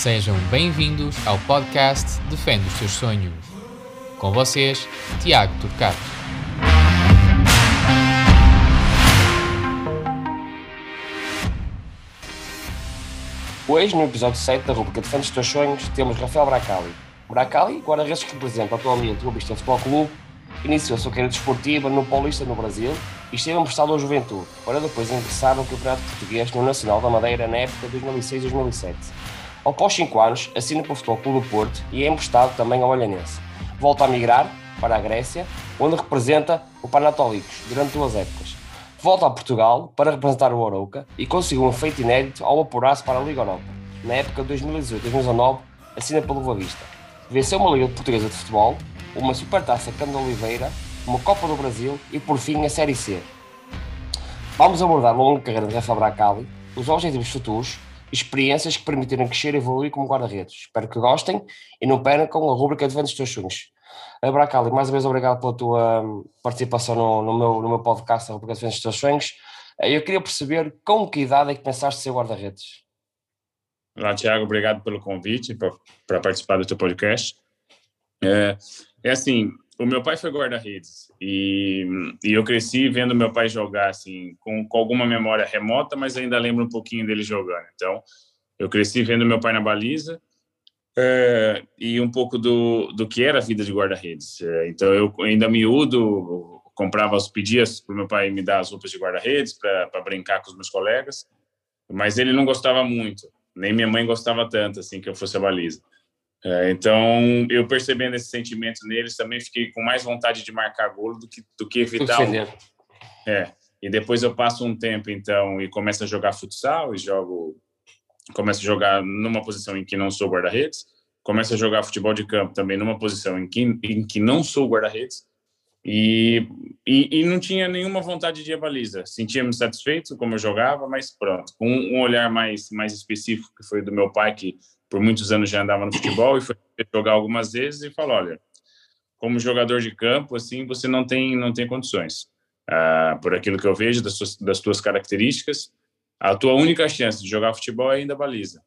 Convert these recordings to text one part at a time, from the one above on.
Sejam bem-vindos ao podcast Defende os Seus Sonhos. Com vocês, Tiago Turcato. Hoje, no episódio 7 da rubrica Defende os Teus Sonhos, temos Rafael Bracali. Bracali, guarda-redes que representa atualmente o Vista Futebol Clube, iniciou sua carreira desportiva no Paulista, no Brasil, e esteve emprestado ao Juventude, para depois ingressar no Campeonato Português no Nacional da Madeira na época 2006-2007. Após 5 anos, assina para o Futebol Clube do Porto e é emprestado também ao Olhanense. Volta a migrar para a Grécia, onde representa o Panathinaikos durante duas épocas. Volta a Portugal para representar o Arouca e conseguiu um feito inédito ao apurar-se para a Liga Europa. Na época 2018-2019, assina pelo Boa Vista. Venceu uma Liga Portuguesa de Futebol, uma Supertaça Cândido Oliveira, uma Copa do Brasil e, por fim, a Série C. Vamos abordar a longa carreira de Rafa Bracali, os objetivos futuros experiências que permitiram crescer e evoluir como guarda-redes. Espero que gostem e não percam a rubrica de Ventos Teus Sonhos. Bracali, mais uma vez obrigado pela tua hum, participação no, no, meu, no meu podcast, a rubrica de Ventos Teus Sonhos. Eh, eu queria perceber com que idade é que pensaste ser guarda-redes? Olá, Tiago, obrigado pelo convite para participar do teu podcast. É, é assim, o meu pai foi guarda-redes e, e, eu cresci vendo meu pai jogar assim com, com, alguma memória remota, mas ainda lembro um pouquinho dele jogando. Então, eu cresci vendo meu pai na baliza é, e um pouco do, do que era a vida de guarda-redes. É, então, eu ainda miúdo comprava os pedias para meu pai me dar as roupas de guarda-redes para brincar com os meus colegas, mas ele não gostava muito, nem minha mãe gostava tanto assim que eu fosse a baliza. É, então, eu percebendo esse sentimento neles, também fiquei com mais vontade de marcar gol do que, do que evitar. É. E depois eu passo um tempo, então, e começo a jogar futsal, e jogo. Começo a jogar numa posição em que não sou guarda-redes, começo a jogar futebol de campo também numa posição em que, em que não sou guarda-redes, e, e, e, não tinha nenhuma vontade de ir à baliza. Sentia-me satisfeito como eu jogava, mas pronto, com um olhar mais, mais específico, que foi do meu pai, que por muitos anos já andava no futebol e foi jogar algumas vezes e falou, olha, como jogador de campo, assim, você não tem não tem condições. Ah, por aquilo que eu vejo das, suas, das tuas características, a tua única chance de jogar futebol é ainda a baliza.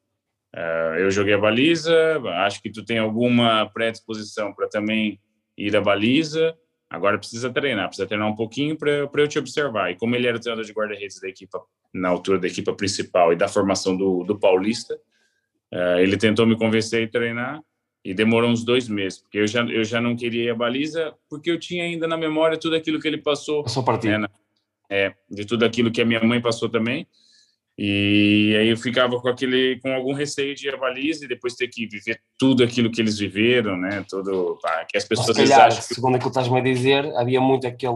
Ah, eu joguei a baliza, acho que tu tem alguma predisposição para também ir à baliza. Agora precisa treinar, precisa treinar um pouquinho para eu te observar. E como ele era treinador de guarda-redes da equipa, na altura da equipa principal e da formação do, do Paulista, Uh, ele tentou me convencer a treinar e demorou uns dois meses, porque eu já, eu já não queria ir à baliza, porque eu tinha ainda na memória tudo aquilo que ele passou. Passou para ti. Né, é, de tudo aquilo que a minha mãe passou também. E aí eu ficava com aquele, com algum receio de ir à baliza e depois ter que viver tudo aquilo que eles viveram, né? Tudo que as pessoas Mas, calhar, acham que... segundo aquilo que estás-me a dizer, havia muito aquele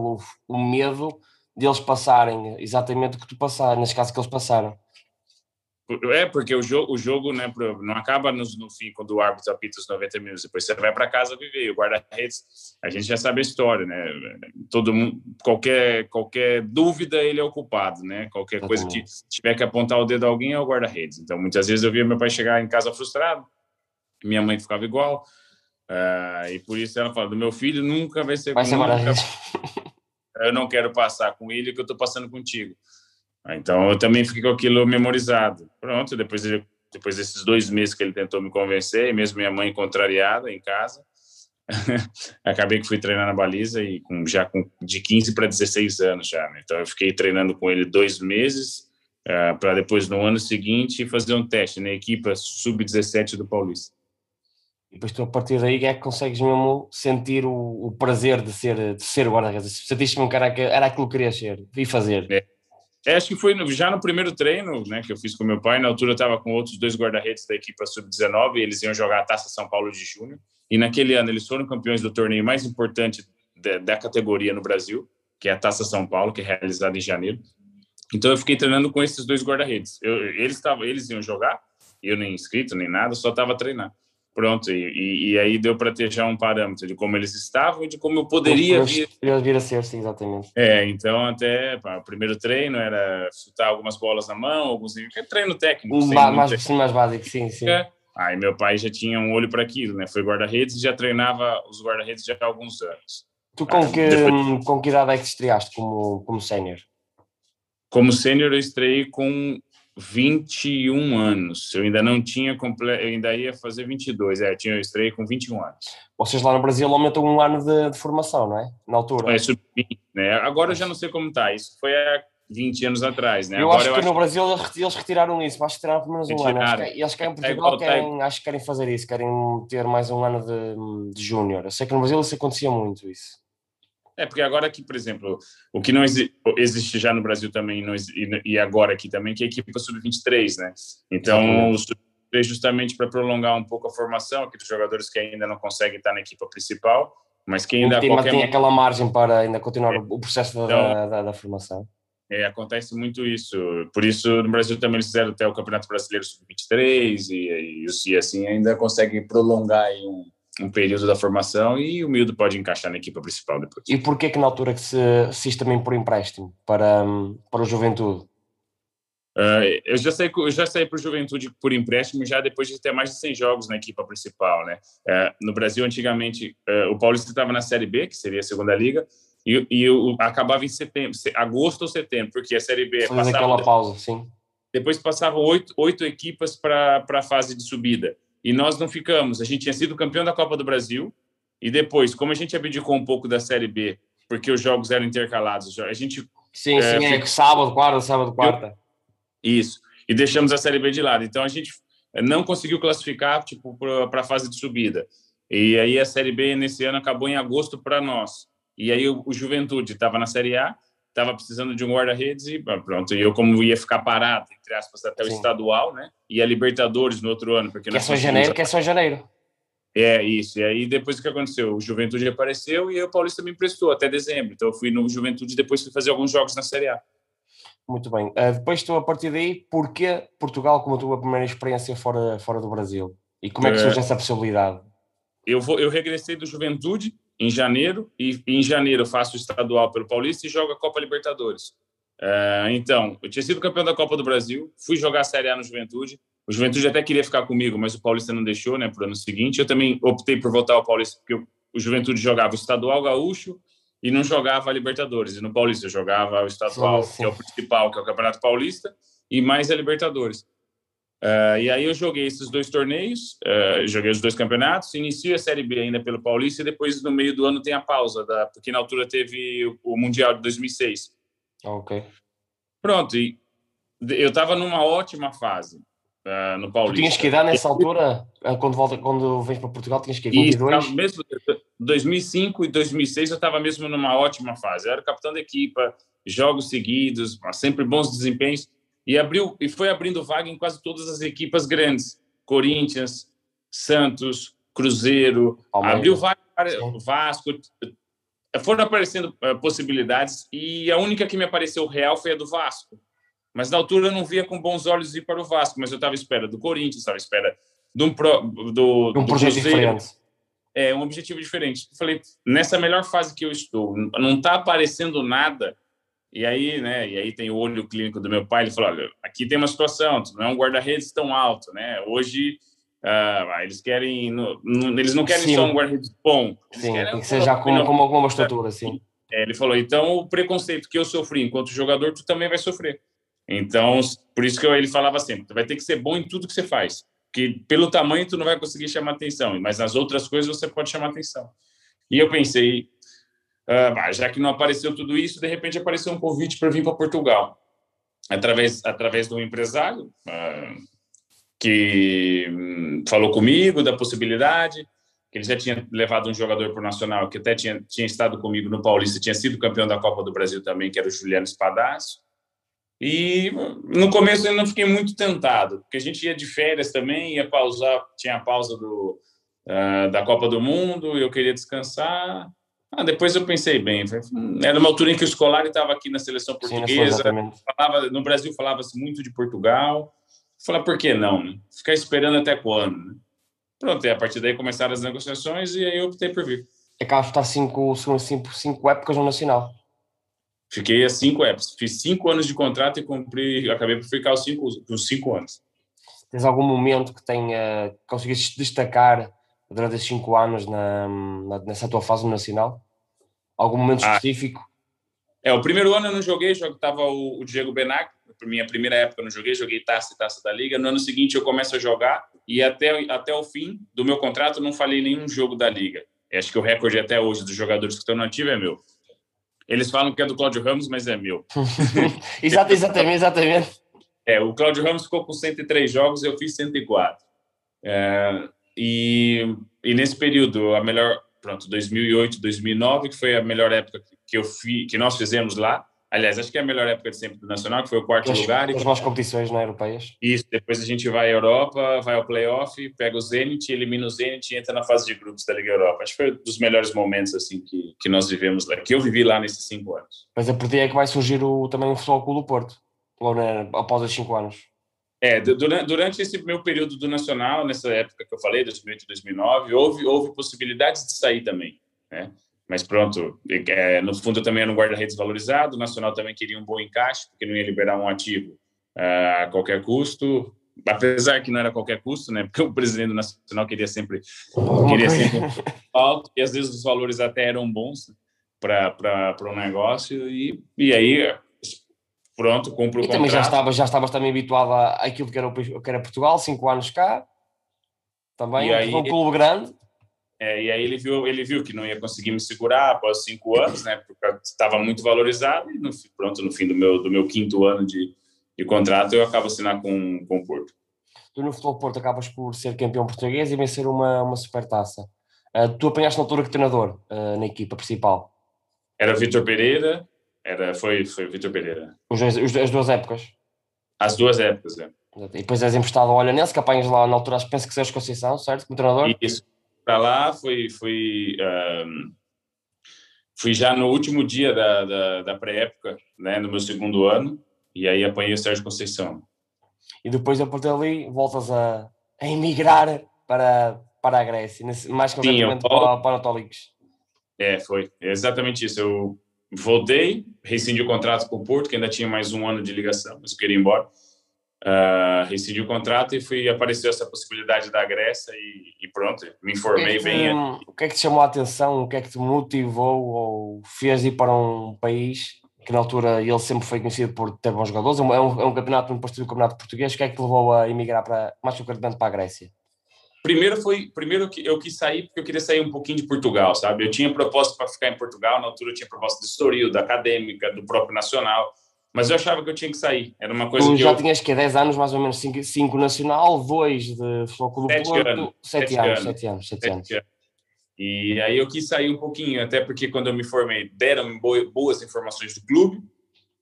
o medo de eles passarem exatamente o que tu passaste, nesse caso que eles passaram. É, porque o jogo, o jogo né, não acaba no, no fim quando o árbitro apita os 90 minutos, depois você vai para casa viver. O guarda-redes, a gente já sabe a história, né? Todo mundo, qualquer, qualquer dúvida, ele é o culpado, né? Qualquer coisa que tiver que apontar o dedo a alguém é o guarda-redes. Então, muitas vezes eu via meu pai chegar em casa frustrado, minha mãe ficava igual, uh, e por isso ela fala: do meu filho nunca vai ser. Vai ser guarda-redes. Eu não quero passar com ele que eu estou passando contigo. Então eu também fiquei com aquilo memorizado. Pronto, depois, depois desses dois meses que ele tentou me convencer, mesmo minha mãe contrariada em casa, acabei que fui treinar na baliza e com, já com de 15 para 16 anos já. Né? Então eu fiquei treinando com ele dois meses uh, eh, para depois no ano seguinte fazer um teste na equipa sub-17 do Paulista. E depois tu a partir daí é que consegues mesmo sentir o, o prazer de ser de ser guarda-redes. Sentiste mesmo que era, era aquilo que querias ser e fazer. É é, acho que foi já no primeiro treino né, que eu fiz com meu pai. Na altura eu estava com outros dois guarda-redes da equipe sub-19 e eles iam jogar a Taça São Paulo de Junho. E naquele ano eles foram campeões do torneio mais importante da, da categoria no Brasil, que é a Taça São Paulo, que é realizada em janeiro. Então eu fiquei treinando com esses dois guarda-redes. Eles, eles iam jogar, eu nem inscrito nem nada, só estava treinando. Pronto, e, e, aí deu para ter já um parâmetro de como eles estavam e de como eu poderia vir. vir a ser, sim, exatamente. É, então até pá, o primeiro treino era chutar algumas bolas na mão, alguns é treino técnico. Um mais, sim, mais básico, sim, sim. Aí meu pai já tinha um olho para aquilo, né? Foi guarda-redes e já treinava os guarda-redes já há alguns anos. Tu com que, depois... com que idade é que estreaste como, como sénior? Como sénior eu estreiei com 21 anos. Eu ainda não tinha completo, eu ainda ia fazer 22. É, tinha eu estreia com 21 anos. Vocês lá no Brasil aumentam um ano de, de formação, não é? Na altura. É né? Agora eu já não sei como está. Isso foi há 20 anos atrás, né? Eu Agora acho eu que acho no Brasil eles retiraram isso, acho que retiraram pelo menos um ano. Acho Retiraram. que, eles querem em É Portugal, querem, acho que querem fazer isso, querem ter mais um ano de, de júnior. Eu sei que no Brasil isso acontecia muito, isso. É, porque agora aqui, por exemplo, o que não exi existe já no Brasil também não e agora aqui também, que é a equipe sub-23, né? Então, o sub-23 justamente para prolongar um pouco a formação, aqueles jogadores que ainda não conseguem estar na equipe principal, mas que ainda Tem, qualquer tem aquela margem para ainda continuar o, o processo da, Então- da, da formação. é, acontece muito isso. Por isso, no Brasil também eles fizeram até o Campeonato Brasileiro Sub-23 e, e, e assim ainda conseguem prolongar aí um, um período da formação e o Mildo pode encaixar na equipe principal depois. E porquê que na altura que se isto também por empréstimo para, hum, para o Juventude? Uh, eu já saí, eu já saí para o Juventude por empréstimo já depois de ter mais de 100 jogos na equipa principal, né? Uh, no Brasil, antigamente, uh, o Paulista estava na Série B, que seria a segunda liga, e, e eu acabava em setembro, se- agosto ou setembro, porque a Série B Faz passava, aquela pausa, sim. depois passavam oito, oito equipas para a fase de subida. E nós não ficamos. A gente tinha sido campeão da Copa do Brasil, e depois, como a gente abdicou um pouco da Série B, porque os jogos eram intercalados, a gente Sim, É, sim, é sábado, quarta, sábado, quarta. Isso. E deixamos a Série B de lado. Então a gente não conseguiu classificar tipo para a fase de subida. E aí a Série B nesse ano acabou em agosto para nós. E aí o, o Juventude estava na Série A, estava precisando de um guarda-redes e pronto. E eu como ia ficar parado entre aspas até o Sim. estadual, né? E a Libertadores no outro ano, porque Que é só janeiro, que é só janeiro. É isso. E aí depois o que aconteceu? O Juventude apareceu e o Paulista me emprestou até dezembro. Então eu fui no Juventude e depois fui fazer alguns jogos na Série A. Muito bem. Uh, depois tu, a partir daí, porquê Portugal como a tua primeira experiência fora, fora do Brasil? E como é que É. surge essa possibilidade? eu vou eu regressei do Juventude em janeiro e em janeiro eu faço o estadual pelo Paulista e jogo a Copa Libertadores. É, então, eu tinha sido campeão da Copa do Brasil, fui jogar a Série A no Juventude. O Juventude até queria ficar comigo, mas o Paulista não deixou, né, para o ano seguinte. Eu também optei por voltar ao Paulista porque o- Juventude jogava o estadual gaúcho e não jogava a Libertadores. E no Paulista eu jogava o estadual, sim. que é o principal, que é o Campeonato Paulista, e mais a Libertadores. Uh, e aí eu joguei esses dois torneios, uh, joguei os dois campeonatos, inicio a Série B ainda pelo Paulista e depois no meio do ano tem a pausa, da, porque na altura teve o, o Mundial de 2006. Ok. Pronto, e eu estava numa ótima fase uh, no Tu Paulista. tinhas que idade nessa altura, quando, volta, quando vens para Portugal, tinhas que ir 22? tava mesmo 2005 e 2006 eu estava mesmo numa ótima fase. Eu era capitão da equipa, jogos seguidos, sempre bons desempenhos e abriu e foi abrindo vaga em quase todas as equipas grandes. Corinthians, Santos, Cruzeiro, Palmeiras. abriu vaga Vasco. Foram aparecendo eh, possibilidades e a única que me apareceu real foi a do Vasco. Mas na altura eu não via com bons olhos ir para o Vasco, mas eu estava à espera do Corinthians, estava à espera de um, pro, do, um do projeto Cruzeiro, diferente. é um objetivo diferente. Eu falei, nessa melhor fase que eu estou, não está aparecendo nada. E aí, né? E aí tem o olho clínico do meu pai. Ele falou, olha, aqui tem uma situação, tu não é um guarda-redes tão alto, né? Hoje ah, eles querem, no- no- eles não querem Sim. só um guarda-redes bom. Sim, querem tem que ser já com, com, uma, com uma estrutura, sim. é, ele falou, então o preconceito que eu sofri enquanto jogador, tu também vai sofrer. Então, por isso que eu- ele falava sempre, tu vai ter que ser bom em tudo que você faz. Porque pelo tamanho tu não vai conseguir chamar atenção, mas nas outras coisas você pode chamar atenção. E eu pensei, ah, já que não apareceu tudo isso, de repente apareceu um convite para vir para Portugal. Através, através de um empresário ah, que hum, falou comigo da possibilidade, que ele já tinha levado um jogador para o Nacional, que até tinha, tinha estado comigo no Paulista, tinha sido campeão da Copa do Brasil também, que era o Juliano Espadaço. E no começo eu não fiquei muito tentado, porque a gente ia de férias também, ia pausar, tinha a pausa do, ah, da Copa do Mundo, eu queria descansar. Ah, depois eu pensei bem, falei, "Hum, era uma altura em que o Scolari estava aqui na seleção Sim, portuguesa, exatamente. falava, no Brasil falava-se muito de Portugal. Falar, por que não? Né? Ficar esperando até quando? Né? Pronto, e a partir daí começaram as negociações e aí eu optei por vir. Acabas de estar cinco, cinco, cinco, cinco épocas no Nacional. Fiquei a cinco épocas. Fiz cinco anos de contrato e cumpri, acabei por ficar os cinco, os cinco anos. Tens algum momento que tenha conseguiste destacar durante esses cinco anos na, na- nessa tua fase no Nacional? Algum momento Ah. específico? É, o primeiro ano eu não joguei, estava o, o Diego Benac, minha primeira época eu não joguei, joguei taça e taça da liga. No ano seguinte eu começo a jogar e até, até o fim do meu contrato não falei nenhum jogo da liga. Acho que o recorde até hoje dos jogadores que estão no ativo é meu. Eles falam que é do Cláudio Ramos, mas é meu. Exato, exatamente, exatamente. É, o Cláudio Ramos ficou com 103 jogos, eu fiz 104. É, e, e nesse período, a melhor, pronto, 2008, 2009, que foi a melhor época que eu fi, que nós fizemos lá. Aliás, acho que é a melhor época de sempre do Nacional, que foi o quarto as, lugar. As mais competições não, europeias. Isso, depois a gente vai à Europa, vai ao playoff, pega o Zenit, elimina o Zenit e entra na fase de grupos da Liga Europa. Acho que foi um dos melhores momentos assim que, que nós vivemos lá, que eu vivi lá nesses cinco anos. Mas a partir é que vai surgir o, também o Futebol Clube do Porto, logo na, após os cinco anos. É, durante, durante esse meu período do Nacional, nessa época que eu falei, 2008 2009, houve, houve possibilidades de sair também, né? Mas pronto, é, no fundo eu também era um guarda-redes valorizado, o Nacional também queria um bom encaixe, porque não ia liberar um ativo uh, a qualquer custo, apesar que não era qualquer custo, né? Porque o presidente do Nacional queria sempre, queria sempre alto, e às vezes os valores até eram bons para o um negócio, e, e aí pronto, cumpro o e também já estavas já estavas também habituado àquilo que era, o, que era Portugal, cinco anos cá, também, e aí, um clube grande. É, e aí ele viu, ele viu que não ia conseguir me segurar após cinco anos, né? Porque estava muito valorizado e no, pronto, no fim do meu do meu quinto ano de, de contrato eu acabo assinando com, com o Porto. Tu no Futebol Porto acabas por ser campeão português e vencer uma, uma supertaça. Uh, tu apanhaste na altura que treinador uh, na equipa principal? Era Vitor Pereira, era, foi, foi Vitor Pereira. Os dois, os, as duas épocas? As duas épocas, é. E depois és emprestado ao Olhanense, que apanhas lá na altura, penso que sejas Conceição, certo? Como treinador? Isso para lá, fui, fui, um, fui já no último dia da, da, da pré-época, né, no meu segundo ano, e aí apanhei o Sérgio Conceição. E depois, a partir dali, voltas a, a emigrar para, para a Grécia, mais concretamente Sim, para, para o Tolix. É, foi exatamente isso. Eu voltei, rescindi o contrato com o Porto, que ainda tinha mais um ano de ligação, mas eu queria ir embora uh, rescindi o contrato e fui apareceu essa possibilidade da Grécia e, e pronto, me informei o que é que, bem. O que é que te chamou a atenção? O que é que te motivou ou fez ir para um país que na altura ele sempre foi conhecido por ter bons jogadores? É um, é um campeonato, um partido do campeonato português. O que é que te levou a emigrar para, mais concretamente para a Grécia? Primeiro foi, primeiro que eu quis sair porque eu queria sair um pouquinho de Portugal, sabe? Eu tinha proposta para ficar em Portugal, na altura eu tinha proposta de Estoril, da Acadêmica, do próprio Nacional mas eu achava que eu tinha que sair. Era uma coisa tu que já eu... tinhas que 10 anos, mais ou menos 5 nacional, 2 de Futebol do Porto, 7 anos, 7 anos, 7 anos. anos. E aí eu quis sair um pouquinho, até porque quando eu me formei, deram boas informações do clube.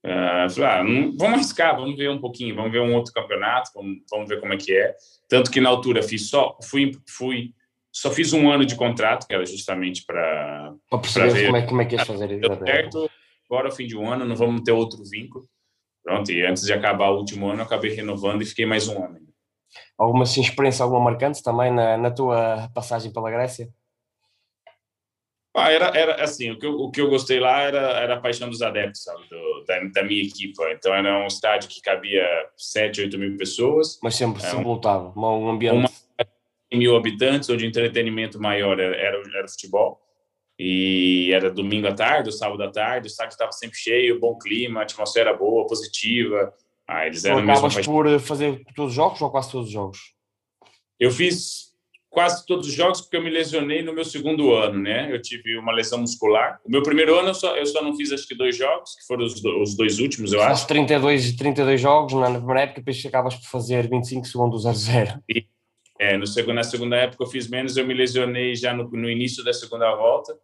Uh, falei, ah, não, vamos arriscar, vamos ver um pouquinho, vamos ver um outro campeonato, vamos, vamos ver como é que é. Tanto que na altura fiz só, fui, fui só fiz um ano de contrato, que era justamente para ver como é, como é que ias fazer. Deu certo, agora, ao fim de um ano, não vamos ter outro vínculo. Pronto, e antes de acabar o último ano, eu acabei renovando e fiquei mais um ano. Alguma assim, experiência, alguma marcante também na, na tua passagem pela Grécia? Ah, era, era assim, o que, eu, o que eu gostei lá era, era a paixão dos adeptos, sabe, do, da, da, minha equipa. Então era um estádio que cabia 7, 8 mil pessoas. Mas sempre, é, sempre lotado, um ambiente... Uma, mil habitantes, ou de entretenimento maior era, era, era o futebol. E era domingo à tarde, sábado à tarde, o estádio estava sempre cheio, bom clima, atmosfera boa, positiva. Ah, eles eram acabas mesmo... por fazer todos os jogos ou quase todos os jogos? Eu fiz quase todos os jogos porque eu me lesionei no meu segundo ano, né? Eu tive uma lesão muscular. O meu primeiro ano eu só, eu só não fiz acho que dois jogos, que foram os, do, os dois últimos, eu acho. 32, 32 jogos na primeira época, depois acabas por fazer 25 segundos a zero. E, é, no segundo, na segunda época eu fiz menos, eu me lesionei já no, no início da segunda volta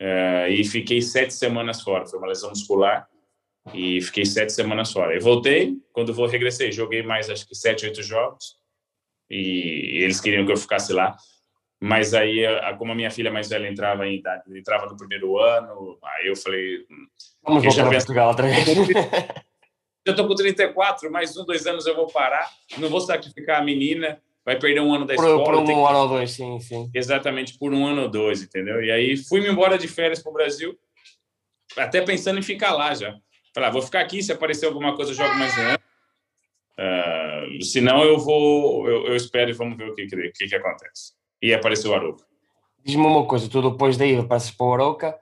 é, e fiquei sete semanas fora. Foi uma lesão muscular e fiquei sete semanas fora. Eu voltei, quando vou regressei, joguei mais acho que sete, oito jogos e eles queriam que eu ficasse lá. Mas aí, como a minha filha mais velha entrava em idade, entrava no primeiro ano, aí eu falei. Hum, Vamos voltar a Portugal outra vez. Eu estou com 34, mais um, dois anos eu vou parar, não vou sacrificar a menina vai perder um ano da por, escola. Por um que... ano ou dois, sim, sim. Exatamente, por um ano ou dois, entendeu? E aí fui-me embora de férias para o Brasil, até pensando em ficar lá já. Falei, ah, vou ficar aqui, se aparecer alguma coisa, eu jogo mais um ano. Uh, se não, eu vou, eu, eu, espero e vamos ver o que, que, que, que acontece. E apareceu o Arouca. Diz-me uma coisa, tu depois daí passas para o Arouca,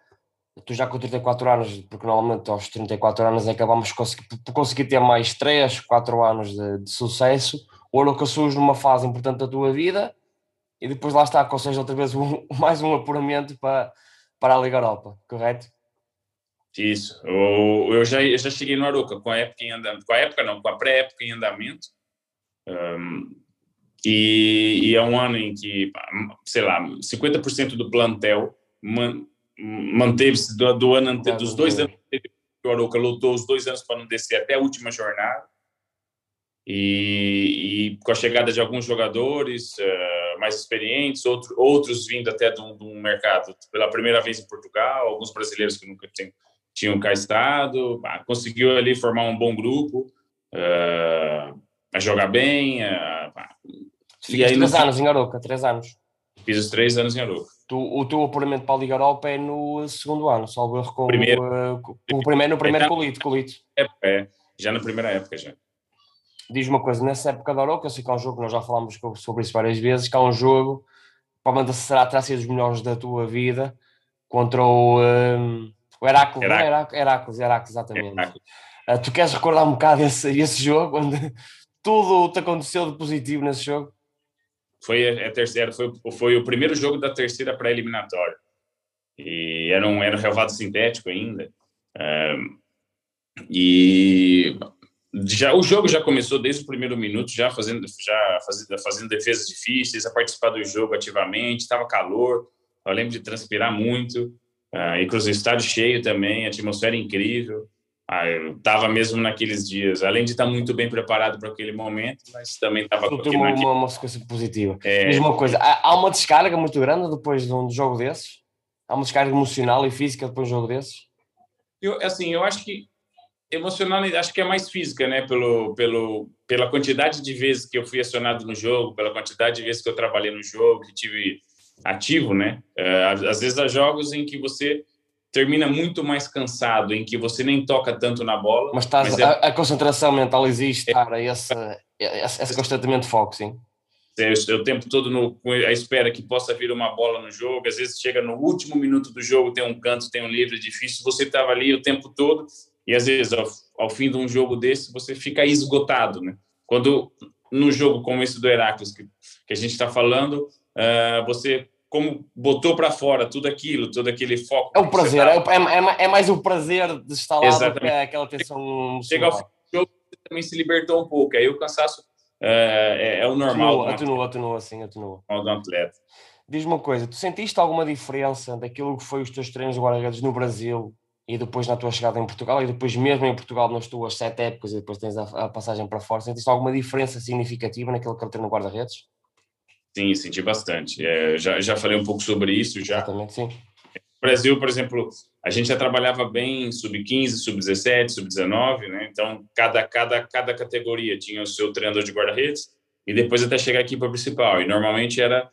tu já com 34 anos, porque normalmente aos 34 anos acabamos por conseguir ter mais 3, 4 anos de, de sucesso, o Aroca surge numa fase importante da tua vida e depois lá está, consegues outra vez um, mais um apuramento para, para a Liga Europa, correto? Isso. Eu, eu, já, eu já cheguei no Aroca com a época em andamento, com a época não, com a pré-época em andamento. Um, e, e, é um ano em que, sei lá, 50% do plantel man, manteve-se do, do, ano anterior, dos dois anos que o Aroca lutou os dois anos para não descer até a última jornada. E, e com a chegada de alguns jogadores uh, mais experientes, outro, outros vindo até de um, de um, mercado pela primeira vez em Portugal, alguns brasileiros que nunca tinham, tinham cá estado, conseguiu ali formar um bom grupo, uh, a jogar bem. Uh, e aí, três no... anos em Aroca, três anos. Fiz os três anos em Aroca. Tu, o teu apuramento para a Liga Europa é no segundo ano, salvo erro com primeiro, uh, o primeiro, no primeiro é, colito, colito. É, é, já na primeira época já. Diz uma coisa, nessa época da Aroca, eu sei que é um jogo, nós já falámos sobre isso várias vezes, que é um jogo, provavelmente será terá sido dos melhores da tua vida, contra o, um, o Heráclito, é? Heráclito, Heráclito, Heráclito, exatamente. Heráclito. Uh, tu queres recordar um bocado esse, esse jogo, onde tudo te aconteceu de positivo nesse jogo? Foi a, terceira, foi, foi o primeiro jogo da terceira pré-eliminatória. E era um, era um relvado sintético ainda. Um, e já o jogo já começou desde o primeiro minuto, já fazendo, já fazendo, fazendo defesas difíceis, a participar do jogo ativamente, estava calor, eu lembro de transpirar muito, uh, inclusive estádio cheio também, atmosfera incrível. Ah, eu estava mesmo naqueles dias, além de estar muito bem preparado para aquele momento, mas também estava com uma, uma, uma sequência positiva. É... Uma coisa, há, há, uma descarga muito grande depois de um jogo desses? Há uma descarga emocional e física depois de um jogo desses? Eu, assim, eu acho que emocional acho que é mais física, né? Pelo, pelo, pela quantidade de vezes que eu fui acionado no jogo, pela quantidade de vezes que eu trabalhei no jogo, que tive ativo, né? É, às vezes há jogos em que você termina muito mais cansado, em que você nem toca tanto na bola. Mas, estás, mas é... a, a, concentração mental existe, é, cara, esse, esse, esse constantemente foco, sim. É, o tempo todo no, a espera que possa vir uma bola no jogo, às vezes chega no último minuto do jogo, tem um canto, tem um livre, difícil, você estava ali o tempo todo e às vezes ao, ao, fim de um jogo desse você fica esgotado, né? Quando no jogo como esse do Heracles que, que a gente está falando, você como botou para fora tudo aquilo, todo aquele foco. É o prazer, tá... é, é, é, mais o prazer de estar lá Exatamente. do que aquela tensão. Chega ao fim do jogo, também se libertou um pouco. Aí o cansaço é, é o normal. Atenua, atenua, sim, atenua. Do atleta. Diz uma coisa, tu sentiste alguma diferença daquilo que foi os teus treinos de guarda-redes no Brasil e depois na tua chegada em Portugal e depois mesmo em Portugal nas tuas sete épocas e depois tens a, a passagem para fora, sentiste alguma diferença significativa naquilo que ele tem no guarda-redes? Sim, senti bastante. É, já, já falei um pouco sobre isso já. Exatamente, sim. No Brasil, por exemplo, a gente já trabalhava bem sub-15, sub-17, sub-19, né? Então, cada, cada, cada categoria tinha o seu treinador de guarda-redes e depois até chegar à equipa principal. E normalmente era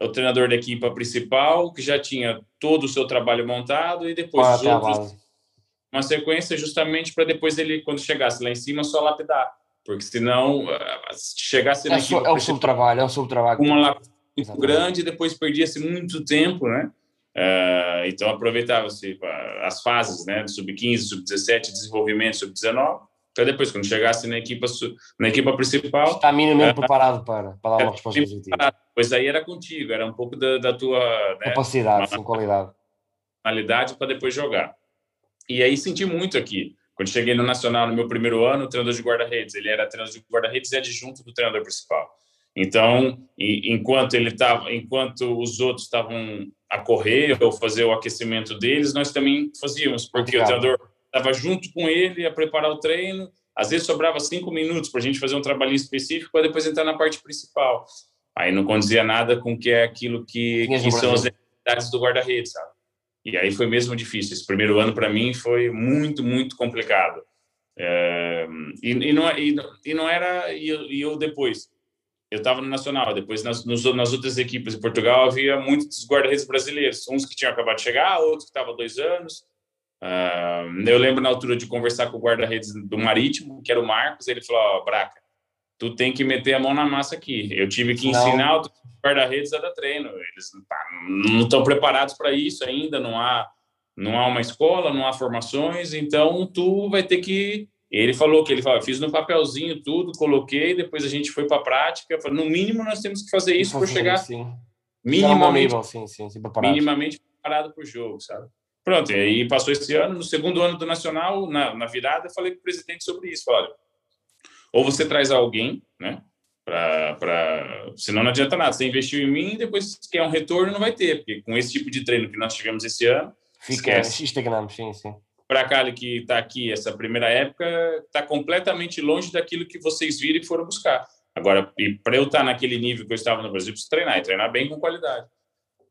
o treinador da equipa principal, que já tinha todo o seu trabalho montado, e depois ah, os tá outros. Uma sequência justamente para depois ele, quando chegasse lá em cima, só lapidar. Porque senão, ah, chegasse na é equipa. É o subtrabalho, é o subtrabalho. Uma lapida muito grande, depois perdia-se muito tempo, né? Uh, então aproveitava-se as fases, né? Sub-15, sub-17, desenvolvimento, sub-19 para depois, quando chegasse na equipa, na equipa principal. Está minimamente uh, preparado para, para dar uma resposta positiva. Pois aí era contigo, era um pouco da, da tua. Né, Capacidade, sim, qualidade. Qualidade para depois jogar. E aí senti muito aqui. Quando cheguei no Nacional no meu primeiro ano, o treinador de guarda-redes, ele era treinador de guarda-redes e adjunto do treinador principal. Então, enquanto ele estava, enquanto os outros estavam a correr ou fazer o aquecimento deles, nós também fazíamos, porque Obrigado. o treinador estava junto com ele a preparar o treino. Às vezes sobrava cinco minutos para a gente fazer um trabalho específico para depois entrar na parte principal. Aí não condizia nada com que é aquilo que, que são as necessidades do guarda-redes, sabe? E aí foi mesmo difícil. Esse primeiro ano para mim foi muito, muito complicado. É, e, e, não, e, e, não era e eu, eu depois eu estava no nacional depois nas, nos, nas outras equipes de Portugal havia muitos guarda-redes brasileiros uns que tinham acabado de chegar outros que estavam dois anos Uh, eu lembro na altura de conversar com o guarda-redes do Marítimo, que era o Marcos, ele falou: oh, Braca, tu tem que meter a mão na massa aqui. Eu tive que ensinar o guarda-redes a dar treino. Eles não estão preparados para isso ainda, não há não há uma escola, não há formações, então tu vai ter que. Ele falou que ele falou, fiz no papelzinho tudo, coloquei, depois a gente foi para a prática. No mínimo nós temos que fazer isso para chegar sim. minimamente, nível, sim, sim, minimamente preparado para o jogo, sabe? Pronto, e aí passou esse ano, no segundo ano do Nacional, na, na virada, eu falei com o presidente sobre isso. Falei, olha, ou você traz alguém, né? Pra, pra... Senão não adianta nada. Você investiu em mim, depois quer um retorno, não vai ter, porque com esse tipo de treino que nós tivemos esse ano, Fica. Estagnamos, sim, sim. Para Cali que está aqui essa primeira época, está completamente longe daquilo que vocês viram e foram buscar. Agora, para eu estar tá naquele nível que eu estava no Brasil, preciso treinar e treinar bem com qualidade.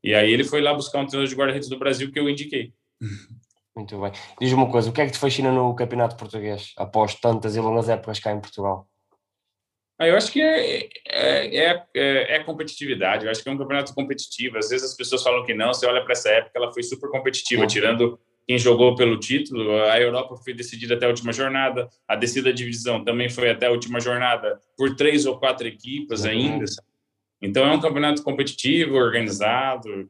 E aí ele foi lá buscar um treinador de guarda-redes do Brasil que eu indiquei. Muito bem. Diz-me uma coisa, o que é que te fascina no Campeonato Português, após tantas e longas épocas cá em Portugal? Eu acho que é, é, é, é, competitividade, eu acho que é um campeonato competitivo. Às vezes as pessoas falam que não, você olha para essa época, ela foi super competitiva, tirando quem jogou pelo título. A Europa foi decidida até a última jornada, a descida da divisão também foi até a última jornada por três ou quatro equipas ainda. Então é um campeonato competitivo, organizado.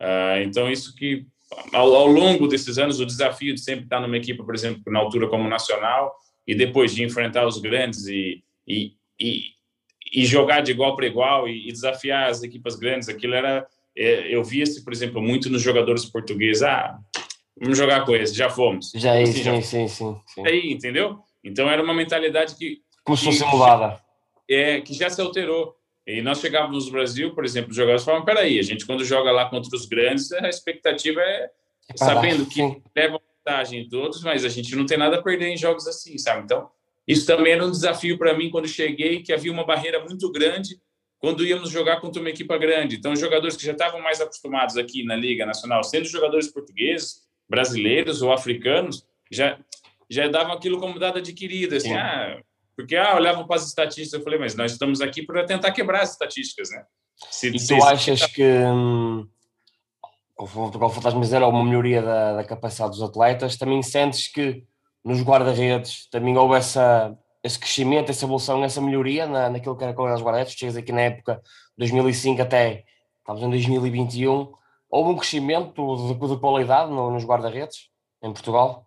Uh, então isso que ao, ao, longo desses anos o desafio de sempre estar numa equipe, por exemplo, na altura como nacional e depois de enfrentar os grandes e, e e, e jogar de igual para igual e, e, desafiar as equipas grandes. Aquilo era. É, eu via se, por exemplo, muito nos jogadores portugueses. Ah, vamos jogar com esse, já fomos. Já é, assim, sim, já... sim, sim, sim. Aí, entendeu? Então era uma mentalidade que. Como se fosse mudada. É, que já se alterou. E nós chegávamos no Brasil, por exemplo, os jogadores falavam: peraí, a gente quando joga lá contra os grandes, a expectativa é, é sabendo que leva vantagem em todos, mas a gente não tem nada a perder em jogos assim, sabe? Então, isso também era um desafio para mim quando cheguei, que havia uma barreira muito grande quando íamos jogar contra uma equipa grande. Então, os jogadores que já estavam mais acostumados aqui na Liga Nacional, sendo jogadores portugueses, brasileiros ou africanos, já já davam aquilo como dado adquirido, assim, ah, porque ah, olhavam para as estatísticas, eu falei, mas nós estamos aqui para tentar quebrar as estatísticas, né? Se, e tu achas que, hum, como estás me dizendo, uma melhoria da, da capacidade dos atletas, também sentes que nos guarda-redes também houve essa, esse crescimento, essa evolução, essa melhoria na, naquilo que era qualidade dos guarda-redes. Chegas aqui na época 2005 até, estamos em 2021, houve um crescimento de, de qualidade no, nos guarda-redes em Portugal?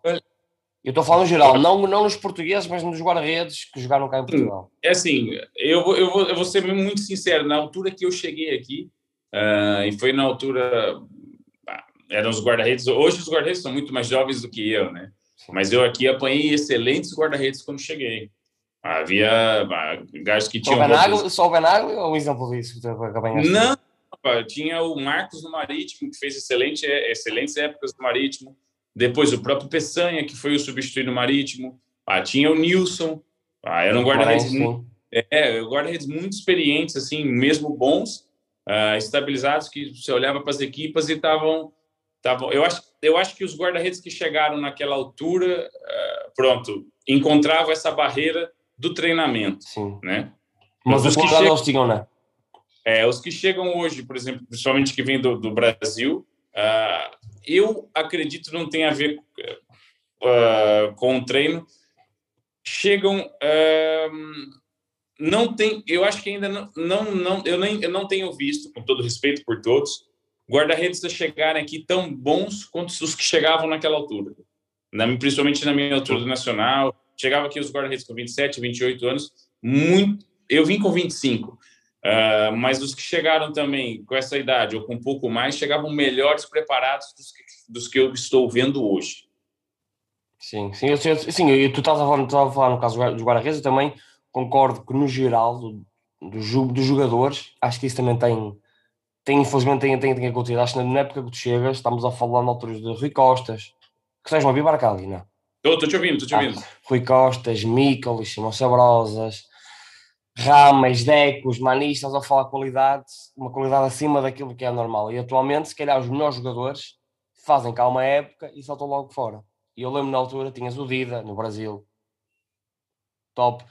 Eu estou falando em geral, não, não nos portugueses, mas nos guarda-redes que jogaram cá em Portugal. É assim, eu vou, eu, vou, eu vou ser muito sincero, na altura que eu cheguei aqui, uh, e foi na altura, eram os guarda-redes, hoje os guarda-redes são muito mais jovens do que eu, né? Mas eu aqui apanhei excelentes guarda-redes quando cheguei. Havia gajos que tinham. Só o Benaglio ou um exemplo disso? Não, tinha o Marcos no Marítimo, que fez excelente, excelentes épocas no Marítimo. Depois o próprio Peçanha, que foi o substituir no Marítimo. Ah, tinha o Nilson. Ah, eram guarda-redes muito, é, guarda-redes muito experientes, assim, mesmo bons, uh, estabilizados, que você olhava para as equipas e estavam Tá bom. Eu acho, eu acho que os guarda-redes que chegaram naquela altura, uh, pronto, encontravam essa barreira do treinamento, Sim. né? Mas, os que chegam, tinham, né? É, os que chegam hoje, por exemplo, principalmente que vêm do, do Brasil, uh, eu acredito não tem a ver uh, com o treino. Chegam, não tem, eu acho que ainda não, não, não, eu nem, eu não tenho visto, com todo respeito por todos, guarda-redes a chegarem aqui tão bons quanto os que chegavam naquela altura. Na, principalmente na minha altura do nacional, chegava aqui os guarda-redes com 27, 28 anos, muito. Eu vim com 25, uh, ah, mas os que chegaram também com essa idade ou com um pouco mais chegavam melhores preparados dos que, dos que eu estou vendo hoje. Sim, sim, eu, sim eu, tu estás a falar, a falar no caso dos guarda-redes, eu também concordo que no geral do, do, dos jogadores, acho que isso também tem tem, infelizmente tem, tem, tem acontecido. Acho que na época que tu chegas, estamos a falar na altura de Rui Costas, que sejam a Bibar ali, não? Estou te ouvindo, estou te ouvindo. Ah, Rui Costas, Micolis, Simão Sabrosas, Ramas, Decos, Manis, estás a falar qualidade, uma qualidade acima daquilo que é normal. E atualmente, se calhar, os melhores jogadores fazem cá uma época e saltam logo fora. E eu lembro na altura, tinhas o Dida no Brasil, top.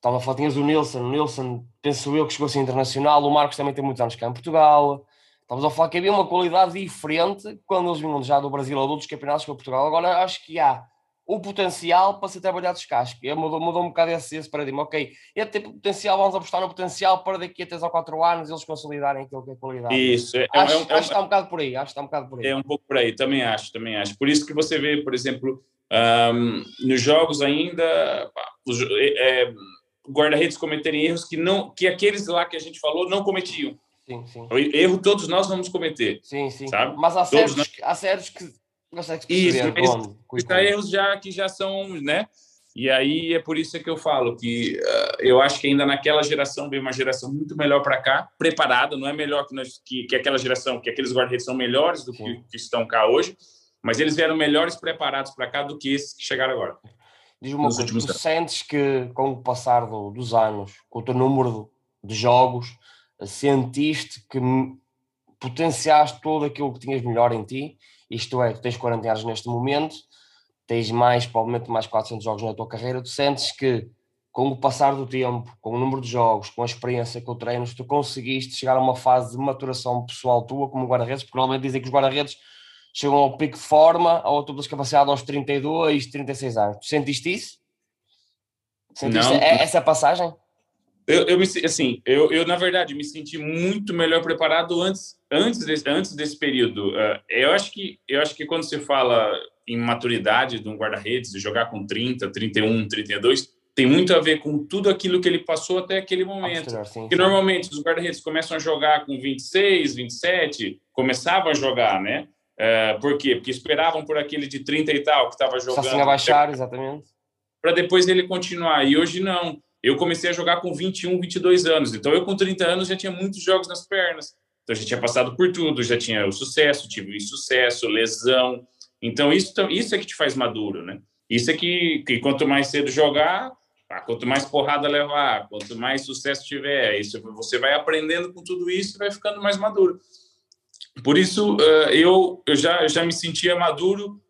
Estava a falar, tinhas o Nilson, o Nilson, penso eu que chegou a ser internacional, o Marcos também tem muitos anos cá em Portugal. Estamos a falar que havia uma qualidade diferente quando eles vinham já do Brasil ou de outros campeonatos para Portugal. Agora acho que há o potencial para ser trabalhado descasco. E mudou, mudou um bocado esse, esse paradigma. Ok, este tipo de potencial, vamos apostar no potencial para daqui a 3 ou 4 anos eles consolidarem aquilo que é qualidade. Isso, é, acho, é, um, acho que está um bocado por aí, acho que está um bocado por aí. É um pouco por aí, também acho, também acho. Por isso que você vê, por exemplo, um, nos jogos ainda, os é, guarda-redes cometerem erros que não, que aqueles lá que a gente falou não cometiam. Sim, sim. Erro todos nós vamos cometer. Sim, sim. Sabe? Mas há certos, nós... há certos que consegue Isso, mas há erros já que já são, né? E aí é por isso que eu falo que uh, eu acho que ainda naquela geração veio uma geração muito melhor para cá, preparada, não é melhor que, nós, que, que aquela geração, que aqueles guarda-redes são melhores do que, que, estão cá hoje, mas eles vieram melhores preparados para cá do que esses que chegaram agora. Diz uma coisa, tu sentes que com o passar do, dos anos, com o teu número de jogos, sentiste que potenciaste tudo aquilo que tinhas melhor em ti? Isto é, tu tens 40 anos neste momento, tens mais, provavelmente mais 400 jogos na tua carreira, tu sentes que com o passar do tempo, com o número de jogos, com a experiência com o treinos, tu conseguiste chegar a uma fase de maturação pessoal tua como guarda-redes, porque normalmente dizem que os guarda-redes chegam ao pico de forma, ou topo de capacidade aos 32, 36 anos. Tu sentiste isso? Sentiste Não. essa passagem? Eu, eu me, assim, eu, eu, na verdade, me senti muito melhor preparado antes, antes, desse, antes desse período. Uh, eu, acho que, eu acho que quando você fala em maturidade de um guarda-redes, de jogar com 30, 31, 32, tem muito a ver com tudo aquilo que ele passou até aquele momento. Que normalmente os guarda-redes começam a jogar com 26, 27, começavam a jogar, né? Uh, por quê? Porque esperavam por aquele de 30 e tal que estava jogando. Só assim abaixar, exatamente. Para depois ele continuar. E hoje não eu comecei a jogar com 21, 22 anos. Então, eu com 30 anos já tinha muitos jogos nas pernas. Então, já tinha passado por tudo, já tinha o sucesso, tive o insucesso, lesão. Então, isso, isso é que te faz maduro, né? Isso é que, que quanto mais cedo jogar, quanto mais porrada levar, quanto mais sucesso tiver, isso você vai aprendendo com tudo isso e vai ficando mais maduro. Por isso, eu, eu já, já me sentia maduro,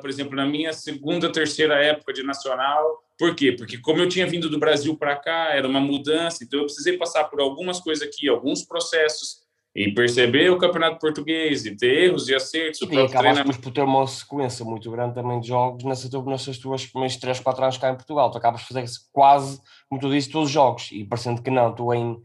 por exemplo, na minha segunda, terceira época de nacional, por quê? Porque como eu tinha vindo do Brasil para cá, era uma mudança, então eu precisei passar por algumas coisas aqui, alguns processos, e perceber o campeonato português, e ter erros e acertos. E acabaste por ter uma sequência muito grande também de jogos nessas, nessas tuas primeiras 3, 4 anos cá em Portugal. Tu acabas de fazer quase, como tu disse, todos os jogos, e parecendo que não, tu em,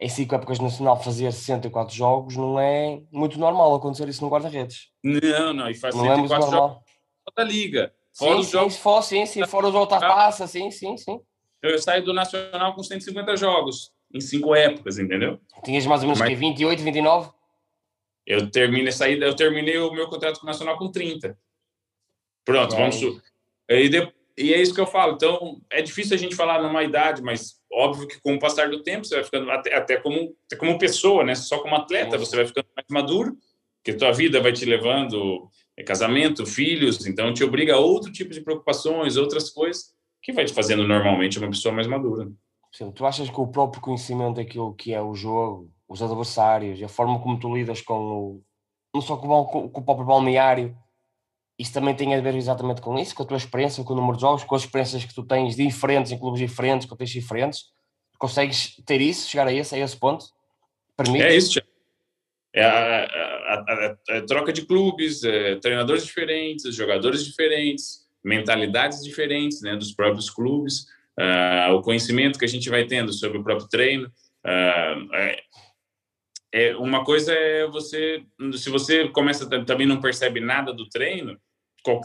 em cinco épocas nacional fazer 64 jogos não é muito normal acontecer isso no guarda-redes. Não, não, e faz não 64 é jogos da liga. Fora sim, os jogos. Sim, for, sim, sim, fora os outras passas, sim, sim, sim. Eu saí do Nacional com 150 jogos, em cinco épocas, entendeu? Tinhas mais ou menos Mas... que 28, 29? Eu terminei, saí, eu terminei o meu contrato com o Nacional com 30. Pronto, é. vamos. E, de, e é isso que eu falo. Então, é difícil a gente falar numa idade, mas óbvio que com o passar do tempo, você vai ficando até, até como, até como pessoa, né? Só como atleta, você vai ficando mais maduro, que tua vida vai te levando é casamento, filhos, então te obriga a outro tipo de preocupações, outras coisas, que vai te fazendo normalmente uma pessoa mais madura. Sim, tu achas que o próprio conhecimento daquilo que é o jogo, os adversários, a forma como tu lidas com o. não só com o, com o próprio balneário, isso também tem a ver exatamente com isso, com a tua experiência, com o número de jogos, com as experiências que tu tens diferentes em clubes diferentes, contextos diferentes? Consegues ter isso, chegar a esse, a esse ponto? Permite? É isso, é a, a, a, troca de clubes, é, treinadores diferentes, jogadores diferentes, mentalidades diferentes né, dos próprios clubes, uh, o conhecimento que a gente vai tendo sobre o próprio treino. Uh, é, é, uma coisa é você, se você começa também não percebe nada do treino,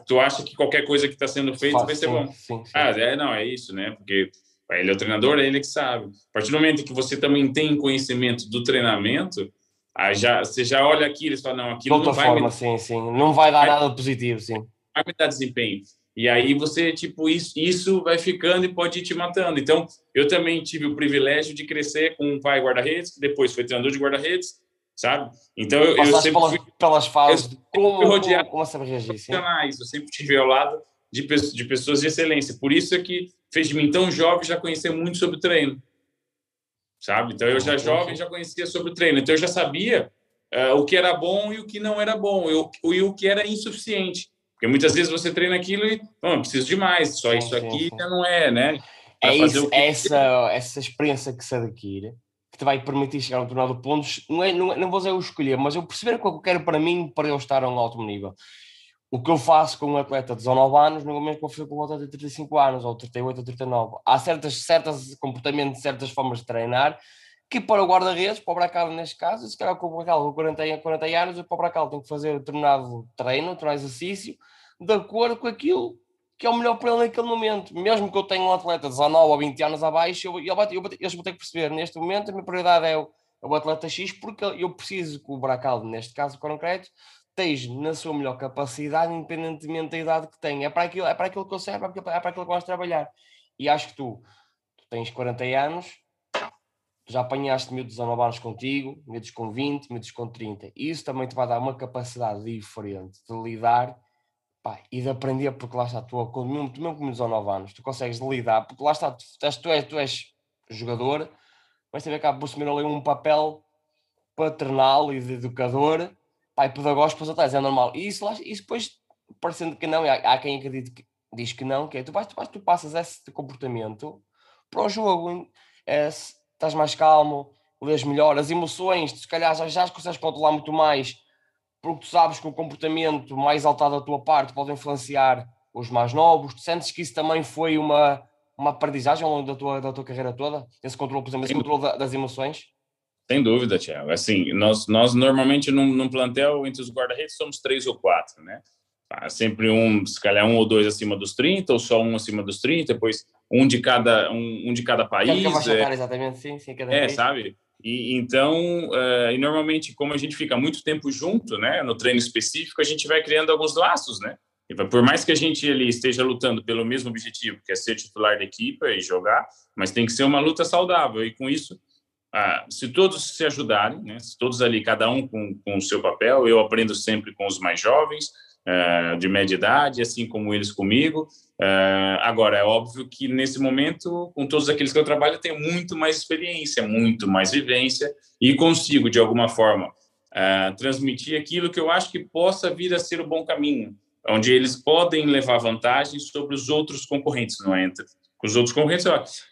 tu acha que qualquer coisa que está sendo feita vai ser bom. Sim, sim. Ah, é, não, é isso, né? Porque ele é o treinador, é ele que sabe. A partir do momento que você também tem conhecimento do treinamento, Aí já, você já olha aquilo e fala, não, aquilo de outra não vai forma, me... sim, sim. Não vai dar vai... nada positivo, sim. Vai me dar desempenho. E aí você, tipo, isso, isso vai ficando e pode ir te matando. Então, eu também tive o privilégio de crescer com um pai guarda-redes, que depois foi treinador de guarda-redes, sabe? Então, eu, eu sempre pelas, fui, pelas fases, eu como, rodeado como, como reagir, sim. Eu sempre tive ao lado de, de pessoas de excelência. Por isso é que fez de mim tão jovem já conhecer muito sobre treino sabe? Então eu já jovem já conhecia sobre o treino, então eu já sabia uh, o que era bom e o que não era bom, eu, e o que era insuficiente. Porque muitas vezes você treina aquilo e, não, preciso de mais, só sim, isso aqui sim, não é, né? é isso, que... essa, essa experiência que se adquire que te vai permitir chegar a um determinado ponto, não, é, não, é, não vou dizer eu escolher, mas eu perceber o que eu quero para mim para eu estar a um alto nível. o que eu faço com um atleta de 19 anos não é o mesmo que eu faço com um atleta de 35 anos, ou 38 ou 39. Há certas, certas comportamentos, certas formas de treinar que para o guarda-redes, para o Bracal neste caso, se calhar com o Bracal com 40, 40 anos, o Bracal tem que fazer determinado treino, determinado exercício, de acordo com aquilo que é o melhor para ele naquele momento. Mesmo que eu tenha um atleta de 19 ou 20 anos abaixo, eu, eu, eu, eles vão ter que perceber, neste momento a minha prioridade é o, é o atleta X, porque eu preciso que o Bracal, neste caso concreto, esteja na sua melhor capacidade, independentemente da idade que tenha. É para aquilo, é para aquilo que eu serve, é para aquilo que eu gosto de trabalhar. E acho que tu, tu tens 40 anos, já apanhaste miúdos 19 anos contigo, miúdos com 20, miúdos com 30. E isso também te vai dar uma capacidade diferente de lidar pá, e de aprender, porque lá está, tu, mesmo, tu mesmo com 19 anos, tu consegues lidar, porque lá está, tu, tu, és, tu és jogador, mas também acaba por assumir ali um papel paternal e de educador, pá, e pedagógico para os atletas, é normal. E isso, lá, isso depois, parecendo que não, há, há quem acredite que diz que não, que é, tu, vais, tu, vais, tu passas esse comportamento para o jogo. É, estás mais calmo, lês melhor, as emoções, se calhar já, já consegues controlar muito mais, porque tu sabes que o comportamento mais altado da tua parte pode influenciar os mais novos. Tu sentes que isso também foi uma, uma aprendizagem ao longo da tua, da tua carreira toda? Esse controle, por exemplo, esse controle das emoções? Sem dúvida, Tiago. Assim, nós, nós normalmente num, num plantel, entre os guarda-redes, somos três ou quatro, né? sempre um, se calhar um ou dois acima dos 30, ou só um acima dos 30, depois um de cada, um, um de cada país. É, exatamente, sim, sim, cada é, sabe? E, então, uh, e normalmente, como a gente fica muito tempo junto, né, no treino específico, a gente vai criando alguns laços, né? Por mais que a gente ali esteja lutando pelo mesmo objetivo, que é ser titular da equipe e jogar, mas tem que ser uma luta saudável. E com isso, uh, se todos se ajudarem, né, se todos ali, cada um com, com o seu papel, eu aprendo sempre com os mais jovens, uh, de média idade, assim como eles comigo. Uh, agora, é óbvio que nesse momento, com todos aqueles que eu trabalho, eu tenho muito mais experiência, muito mais vivência e consigo, de alguma forma, uh, transmitir aquilo que eu acho que possa vir a ser o bom caminho, onde eles podem levar vantagem sobre os outros concorrentes, não é? Os outros concorrentes,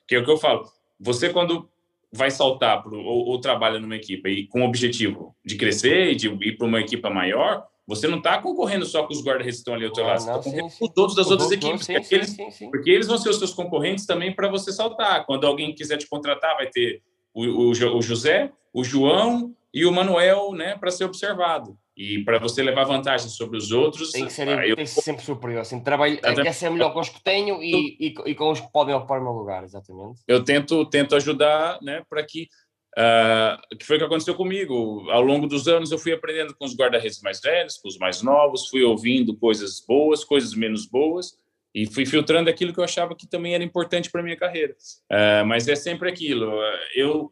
que é o que eu falo. Você, quando vai saltar pro, ou, ou trabalha numa equipe e com o objetivo de crescer e de ir para uma equipe maior, você não está concorrendo só com os guarda-redes que estão ali ao teu lado, você está concorrendo com todos das outras equipes, sim, porque, sim, eles, porque, eles, vão ser os seus concorrentes também para você saltar. Quando alguém quiser te contratar, vai ter o, o, o José, o João e o Manuel, né, para ser observado. E para você levar vantagem sobre os outros. Tem que ser, ah, eu... tem que ser sempre superior. Assim, trabalho, quer ser melhor com os que tenho e, e, e, com os que podem ocupar o meu lugar, exatamente. Eu tento, tento ajudar né, para que Uh, que foi o que aconteceu comigo. Ao longo dos anos, eu fui aprendendo com os guarda-redes mais velhos, com os mais novos, fui ouvindo coisas boas, coisas menos boas, e fui filtrando aquilo que eu achava que também era importante para minha carreira. Uh, mas é sempre aquilo. Eu,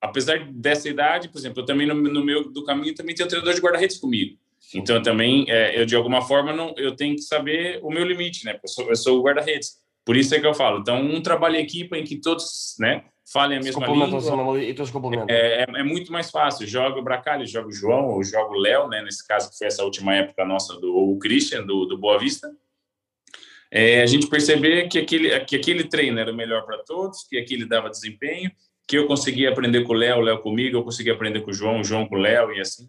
apesar dessa idade, por exemplo, eu também no, no meu do caminho também tenho um treinador de guarda-redes comigo. Então também é, eu de alguma forma não eu tenho que saber o meu limite, né? Eu sou, eu sou o guarda-redes. Por isso é que eu falo. Então um trabalho em equipa em que todos, né? Falem a mesma língua. E todos complementam. É, é, é, muito mais fácil. Joga o Bracalho, joga o João, ou joga o Léo, né? Nesse caso, que foi essa última época nossa do o Christian, do, do Boa Vista. É, a gente perceber que aquele, que aquele treino era o melhor para todos, que aquele dava desempenho, que eu conseguia aprender com o Léo, o Léo comigo, eu conseguia aprender com o João, o João com o Léo, e assim.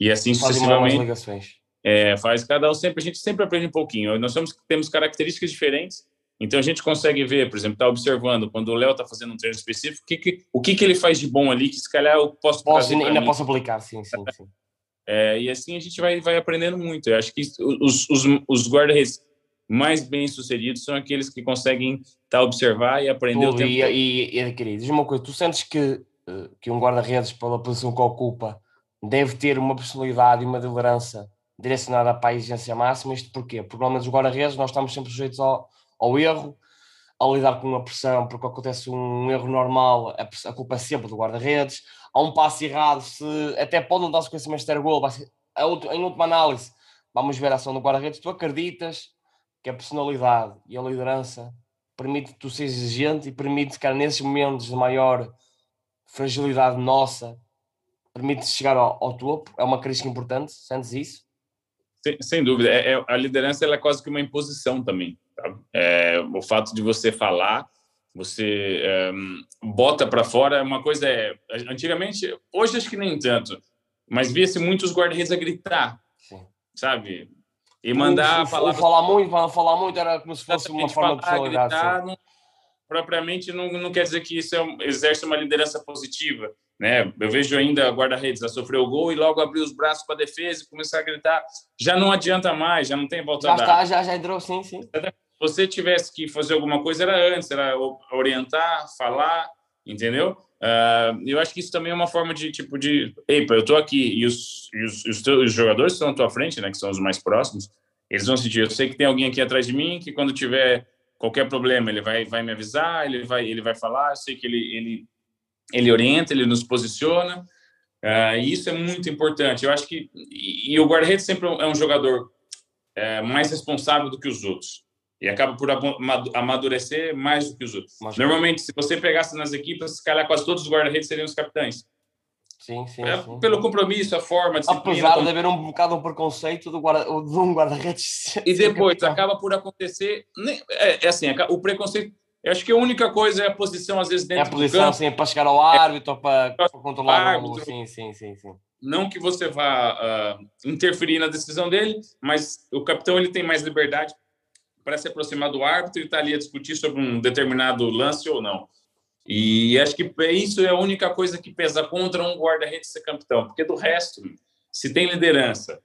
E assim faz sucessivamente. É, faz cada um sempre, a gente sempre aprende um pouquinho. Nós somos, temos características diferentes, então a gente consegue ver, por exemplo, está observando quando o Léo está fazendo um treino específico, que que, o que, que ele faz de bom ali que se calhar eu posso posso ainda posso aplicar, sim, sim, sim. É, e assim a gente vai, vai aprendendo muito. Eu acho que os, os, os guarda-redes mais bem sucedidos são aqueles que conseguem estar tá, observar e aprender Tudo, o tempo. E, e, e querido, diz uma coisa, tu sentes que, eh, que um guarda-redes, pela posição que ocupa, deve ter uma personalidade e uma liderança direcionada para a exigência máxima? Isto porquê? Porque normalmente os guarda-redes nós estamos sempre sujeitos ao ao erro, ao lidar com uma pressão, porque acontece um erro normal, a, culpa é sempre do guarda-redes. Há um passo errado, se até pode não dar sequência, ter gol, em última análise, vamos ver a ação do guarda-redes. Tu acreditas que a personalidade e a liderança permite tu ser exigente e permite, cara, nesses momentos de maior fragilidade nossa, permite chegar ao, ao topo? É uma característica importante, sentes isso? Sem, sem dúvida. É, é, a liderança é quase que uma imposição também. É, o fato de você falar, você é, bota para fora, uma coisa é. Antigamente, hoje acho que nem tanto, mas via-se muitos guarda-redes a gritar, Sim. sabe? e mandar o, falar muito, falar muito era como se fosse uma forma de personalidade. Não, propriamente não, não quer dizer que isso é, exerce uma liderança positiva. Né? Eu vejo ainda a guarda-redes a sofrer o gol e logo abrir os braços para a defesa e começar a gritar. Já não adianta mais, já não tem volta já a dar. Está, já, já entrou, sim, sim. Se você tivesse que fazer alguma coisa, era antes, era orientar, falar, entendeu? Uh, eu acho que isso também é uma forma de tipo de, epa, eu tô aqui e os, e os, os, teus, os jogadores que estão à tua frente, né, que são os mais próximos, eles vão sentir, eu sei que tem alguém aqui atrás de mim que quando tiver qualquer problema ele vai vai me avisar, ele vai ele vai falar, eu sei que ele ele ele orienta, ele nos posiciona, uh, e isso é muito importante. Eu acho que e, e o guarda-redes sempre é um jogador é, mais responsável do que os outros e acaba por amadurecer mais do que os outros. Mas, Normalmente, se você pegasse nas equipes, se calhar quase todos os guarda-redes seriam os capitães. Sim, sim, é, sim, Pelo compromisso, a forma, a disciplina. Apesar de haver um bocado um preconceito do guarda, de um guarda-redes. E depois, acaba por acontecer... É, é assim, o preconceito... Eu acho que a única coisa é a posição, às vezes, dentro é a posição, campo. sim, para chegar ao árbitro, é, para, para controlar árbitro, o árbitro. Sim, sim, sim, sim. Não que você vá uh, interferir na decisão dele, mas o capitão ele tem mais liberdade para se aproximar do árbitro e estar tá ali a discutir sobre um determinado lance ou não. E acho que isso é a única coisa que pesa contra um guarda-redes ser capitão, porque do resto, se tem liderança,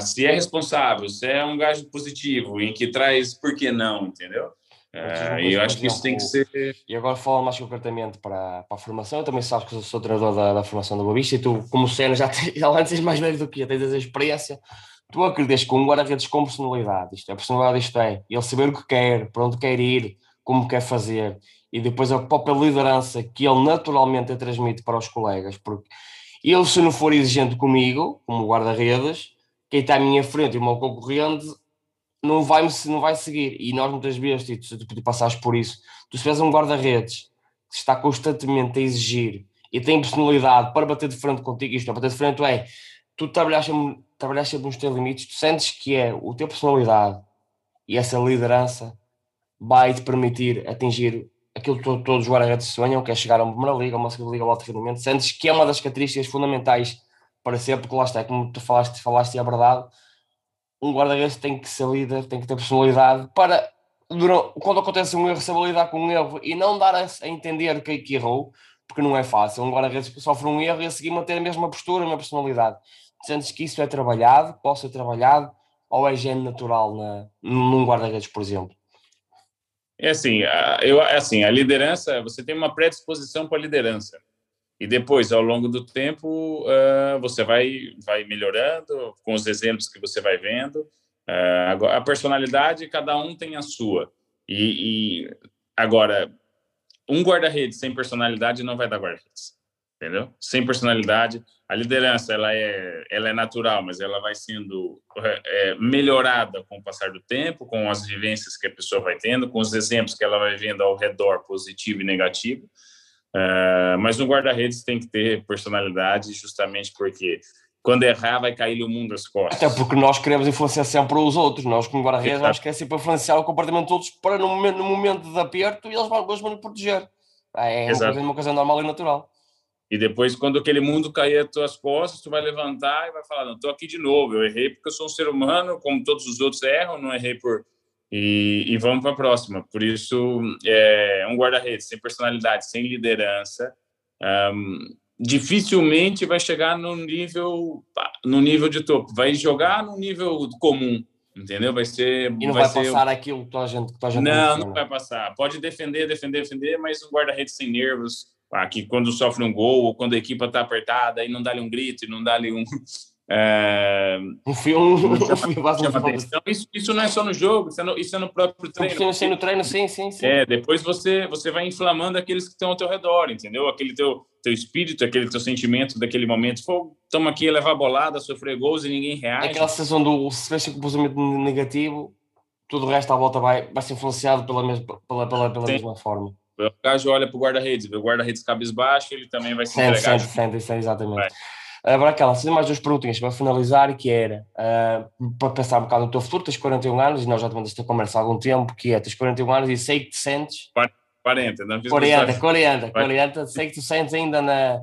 se é responsável, se é um gajo positivo, em que traz por que não, entendeu? É, e eu acho que isso tem que ser. E agora falando mais concretamente para, para a formação, eu também sabes que eu sou treinador da, da formação do Boavista e tu, como cena, já, antes és mais velho do que eu, tens a experiência tu acreditas que um guarda-redes com personalidade, isto é, personalidade isto é, ele saber o que quer, para onde quer ir, como quer fazer, e depois a própria liderança que ele naturalmente transmite para os colegas, porque ele se não for exigente comigo, como guarda-redes, quem está à minha frente e o meu concorrente não vai, não vai seguir, e nós muitas vezes, e tu, tu, passaste por isso, tu se um guarda-redes que está constantemente a exigir e tem personalidade para bater de frente contigo, isto é, bater de frente é, tu trabalhaste trabalhar sempre nos teus limites, tu sentes que é o teu personalidade e essa liderança vai te permitir atingir aquilo que todos os guarda-redes sonham, que é chegar a uma primeira liga, uma segunda liga, a alto rendimento, sentes que é uma das características fundamentais para ser, porque lá está, como tu falaste, falaste e é verdade, um guarda-redes tem que ser líder, tem que ter personalidade para, quando acontece um erro, saber lidar com um erro e não dar a, a entender que, que errou, porque não é fácil. Um guarda-redes sofre um erro e a seguir manter a mesma postura, a mesma personalidade. Sentes que isso é trabalhado, pode ser trabalhado, ou é gene natural na, num guarda-redes, por exemplo? É assim, eu, é assim, a liderança, você tem uma predisposição para a liderança. E depois, ao longo do tempo, uh, você vai, vai melhorando com os exemplos que você vai vendo. Uh, a personalidade, cada um tem a sua. E, e agora, um guarda-redes sem personalidade não vai dar guarda-redes entendeu? Sem personalidade. A liderança ela é, ela é natural, mas ela vai sendo é, melhorada com o passar do tempo, com as vivências que a pessoa vai tendo, com os exemplos que ela vai vendo ao redor, positivo e negativo. Uh, mas no guarda-redes tem que ter personalidade, justamente porque quando errar vai cair o mundo às costas. Até porque nós queremos influenciar sempre os outros, nós como guarda-redes vamos querer sempre influenciar o comportamento dos outros para no momento, no momento de aperto eles vão nos proteger. É, é uma coisa normal e natural. E depois, quando aquele mundo cair às tuas costas, tu vai levantar e vai falar: não, estou aqui de novo. Eu errei porque eu sou um ser humano, como todos os outros erram, não errei por. E, e vamos para a próxima. Por isso, é, um guarda-redes sem personalidade, sem liderança, um, dificilmente vai chegar no nível, no nível de topo. Vai jogar no nível comum, entendeu? Vai ser. E não vai, vai passar aquilo que a gente. Que a gente não, não vai passar. Pode defender, defender, defender, mas um guarda-redes sem nervos Aqui, quando sofre um gol, ou quando a equipa está apertada, aí não dá-lhe um grito, não dá-lhe um. É... Um filme. isso, isso não é só no jogo, isso é no, isso é no próprio treino. Sim, sim, no treino, sim, sim, sim. É, depois você, você vai inflamando aqueles que estão ao teu redor, entendeu? Aquele teu, teu espírito, aquele teu sentimento daquele momento. estamos aqui a levar bolada, sofrer gols e ninguém reage. Aquela sensação do se fecha com comportamento negativo, tudo o resto à volta vai, vai ser influenciado pela mesma, pela, pela, pela mesma forma. O gajo olha para o guarda-redes, vê o guarda-redes cabisbaixo, ele também vai se sente, entregar. Sente, sente, sente, exatamente. Agora aquela, se mais duas perguntinhas para finalizar, que era uh, para pensar um bocado no teu futuro, tens 41 anos, e nós já temos esta conversa há algum tempo, que é, tens 41 anos e sei que te sentes... 40, não fiz 40, 40, 40, sei que tu sentes ainda na,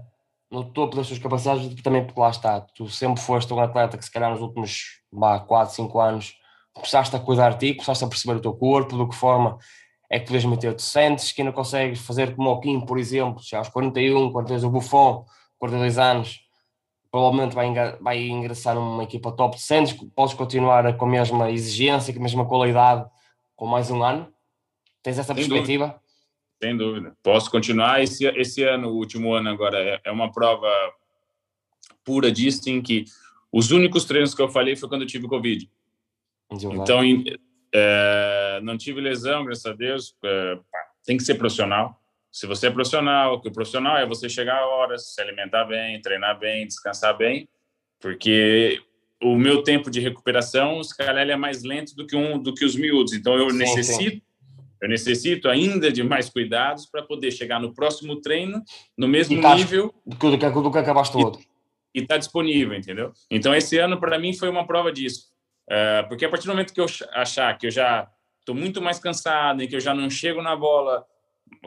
no topo das suas capacidades, também porque lá está, tu sempre foste um atleta que se calhar nos últimos bah, 4, 5 anos começaste a cuidar de ti, começaste a perceber o teu corpo, de que forma é que podes meter, te sentes que ainda consegues fazer como o Kim, por exemplo, já aos 41, 42, o Buffon, 42 anos, provavelmente vai, vai ingressar numa equipa top, sentes que podes continuar com a mesma exigência, com a mesma qualidade, com mais um ano? Tens essa Sem perspectiva? Dúvida. Sem dúvida. Posso continuar. Esse, esse ano, o último ano agora, é, é uma prova pura disso, em que os únicos treinos que eu falei foi quando eu tive Covid. Então, é, não tive lesão, graças a Deus. É, tem que ser profissional. Se você é profissional, que o profissional é você chegar a horas, se alimentar bem, treinar bem, descansar bem, porque o meu tempo de recuperação, se calhar, é mais lento do que um do que os miúdos. Então, eu sim, necessito sim. Eu necessito ainda de mais cuidados para poder chegar no próximo treino no mesmo tá, nível do que, do que acabaste o outro. E está disponível, entendeu? Então, esse ano, para mim, foi uma prova disso. Uh, porque a partir do momento que eu achar que eu já estou muito mais cansado e que eu já não chego na bola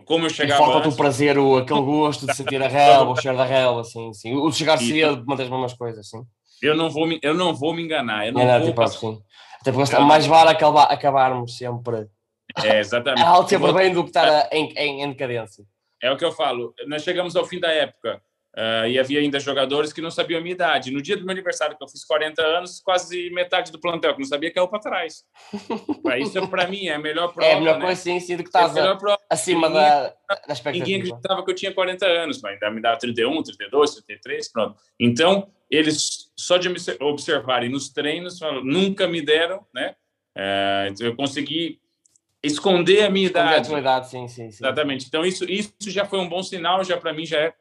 como eu chegava falta o prazer, o, aquele gosto de sentir a relva, o cheiro da relva, assim, sim. O de chegar cedo, uma das mesmas coisas, sim. Eu não vou me, eu não vou me enganar. Eu não, não, vou tipo, assim. Até porque mais vale acabar, acabarmos sempre é, exatamente. Alto sempre bem do que estar em, em, em decadência. É o que eu falo. Nós chegamos ao fim da época uh, e havia ainda jogadores que não sabiam a minha idade. No dia do meu aniversário, que eu fiz 40 anos, quase metade do plantel que não sabia caiu para trás. Isso, para mim, é a melhor prova. É a melhor né? sim, do que estás é acima ninguém, da, da expectativa. Ninguém acreditava que eu tinha 40 anos, mas ainda me dá 31, 32, 33, pronto. Então, eles, só de me observarem nos treinos, nunca me deram, né? Uh, eu consegui esconder a minha esconder idade. a tua idade, sim, sim, sim. Exatamente. Então, isso, isso já foi um bom sinal, já para mim já é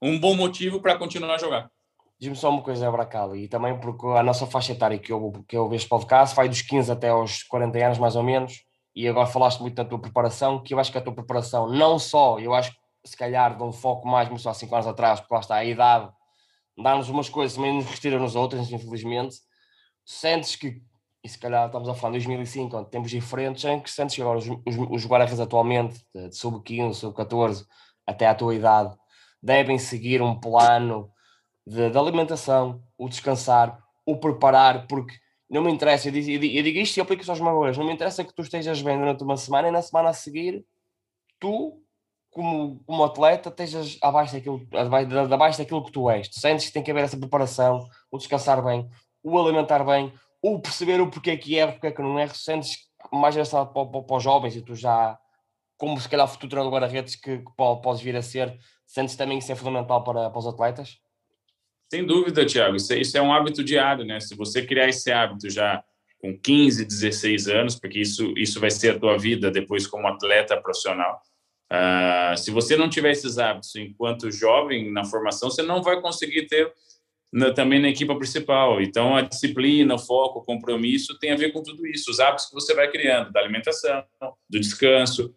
um bom motivo para continuar a jogar. Diz-me só uma coisa, Bracali, e também porque a nossa faixa etária que eu, que eu vejo podcast vai dos 15 até aos 40 anos, mais ou menos, e agora falaste muito da tua preparação, que eu acho que a tua preparação, não só, eu acho que se calhar de um foco mais, começou há 5 anos atrás, porque lá está a idade, dá-nos umas coisas, também nos retira-nos outras, infelizmente. Sentes que e se calhar estamos a falar de 2005, onde tempos diferentes, em que sentes que agora os, os, os atualmente, de, de sub-15, sub-14, até à tua idade, devem seguir um plano de, de, alimentação, o descansar, o preparar, porque não me interessa, eu digo, eu digo isto e aplico isso aos jogadores, não me interessa que tu estejas bem durante uma semana e na semana a seguir tu, como, como atleta, estejas abaixo daquilo, abaixo, abaixo daquilo que tu és. Tu sentes que tem que haver essa preparação, o descansar bem, o alimentar bem, ou perceber o porquê que é, o porquê que não é, sentes mais engraçado para, para, para, os jovens e tu já, como se calhar o futuro treinador guarda-redes que, que podes vir a ser, sentes também que isso é fundamental para, para os atletas? Sem dúvida, Tiago, isso, é, isso é um hábito diário, né? Se você criar esse hábito já com 15, 16 anos, porque isso, isso vai ser a tua vida depois como atleta profissional. Uh, se você não tiver esses hábitos enquanto jovem na formação, você não vai conseguir ter na, também na equipa principal. Então, a disciplina, o foco, o compromisso tem a ver com tudo isso. Os hábitos que você vai criando, da alimentação, do descanso.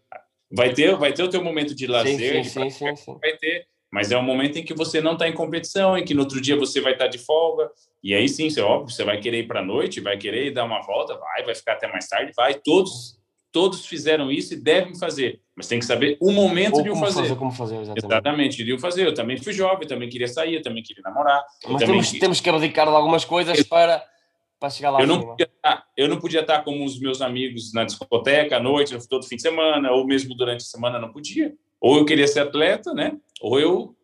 Vai ter, vai ter o teu momento de lazer, sim, sim, sim, sim, vai ter, mas é um momento em que você não está em competição, em que no outro dia você vai estar tá de folga, e aí sim, é óbvio, você vai querer ir para a noite, vai querer dar uma volta, vai, vai ficar até mais tarde, vai, todos todos fizeram isso e devem fazer, mas tem que saber o momento Ou de o fazer. fazer. Como fazer, exatamente. Exatamente, de o fazer. Eu também fui jovem, também queria sair, também queria namorar. Mas temos, temos que abdicar de algumas coisas para, para chegar lá. Eu não, podia estar, eu não podia estar como os meus amigos na discoteca à noite, todo fim de semana, ou mesmo durante a semana, não podia. Ou eu queria ser atleta, né? Ou eu,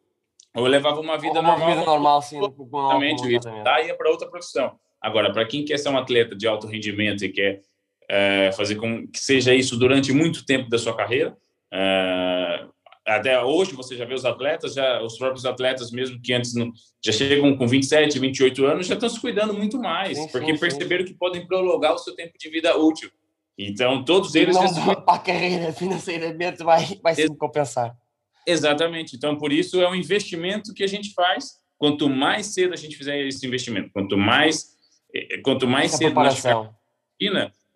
ou eu levava uma vida uma normal. Vida normal, sim. Exatamente, eu ia para outra profissão. Agora, para quem quer ser um atleta de alto rendimento e quer é, fazer com que seja isso durante muito tempo da sua carreira. É, até hoje você já vê os atletas, já os próprios atletas mesmo que antes não, já chegam com 27, 28 anos, já estão se cuidando muito mais, sim, porque sim, perceberam sim. que podem prolongar o seu tempo de vida útil. Então, todos eles... Não para a carreira, financeiramente vai, vai se compensar. Exatamente. Então, por isso, é um investimento que a gente faz. Quanto mais cedo a gente fizer esse investimento, quanto mais, eh, quanto mais Essa cedo nós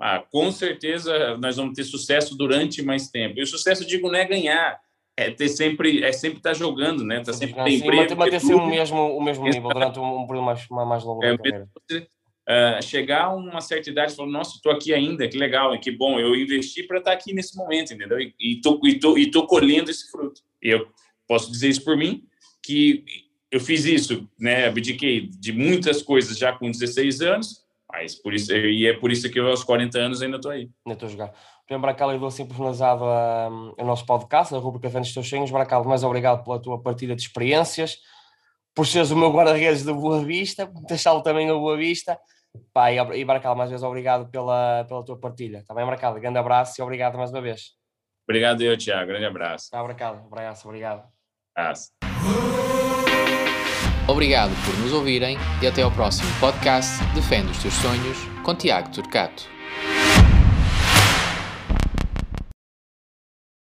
ah, com certeza nós vamos ter sucesso durante mais tempo. E o sucesso, digo, não é ganhar, é ter sempre, é sempre estar jogando, né? Tá sempre ter emprego. Manter, sempre o mesmo, o mesmo nível durante um, um período mais, mais longo é, Você, uh, chegar a uma certa idade e falar, nossa, estou aqui ainda, que legal, que bom, eu investi para estar aqui nesse momento, entendeu? E estou e tô, e tô colhendo esse fruto. E eu posso dizer isso por mim, que eu fiz isso, né? Abdiquei de muitas coisas já com 16 anos, mas por isso, e é por isso que eu aos 40 anos ainda estou aí. Ainda estou a Primeiro, Bracalo, eu dou assim personalizado um, o nosso podcast, a rubrica Vendo os Teus Sonhos. Bracalo, mais obrigado pela tua partilha de experiências, por seres o meu guarda-redes da Boa Vista, por deixá-lo também a Boa Vista. Pá, e, e Bracalo, mais uma vez obrigado pela, pela tua partilha. Está bem, Bracalo? Grande abraço e obrigado mais uma vez. Obrigado eu, Tiago. Grande abraço. Tá, Bracalo. Abraço, obrigado. Abraço. Obrigado por nos ouvirem e até ao próximo podcast Defende os Teus Sonhos com Tiago Turcato.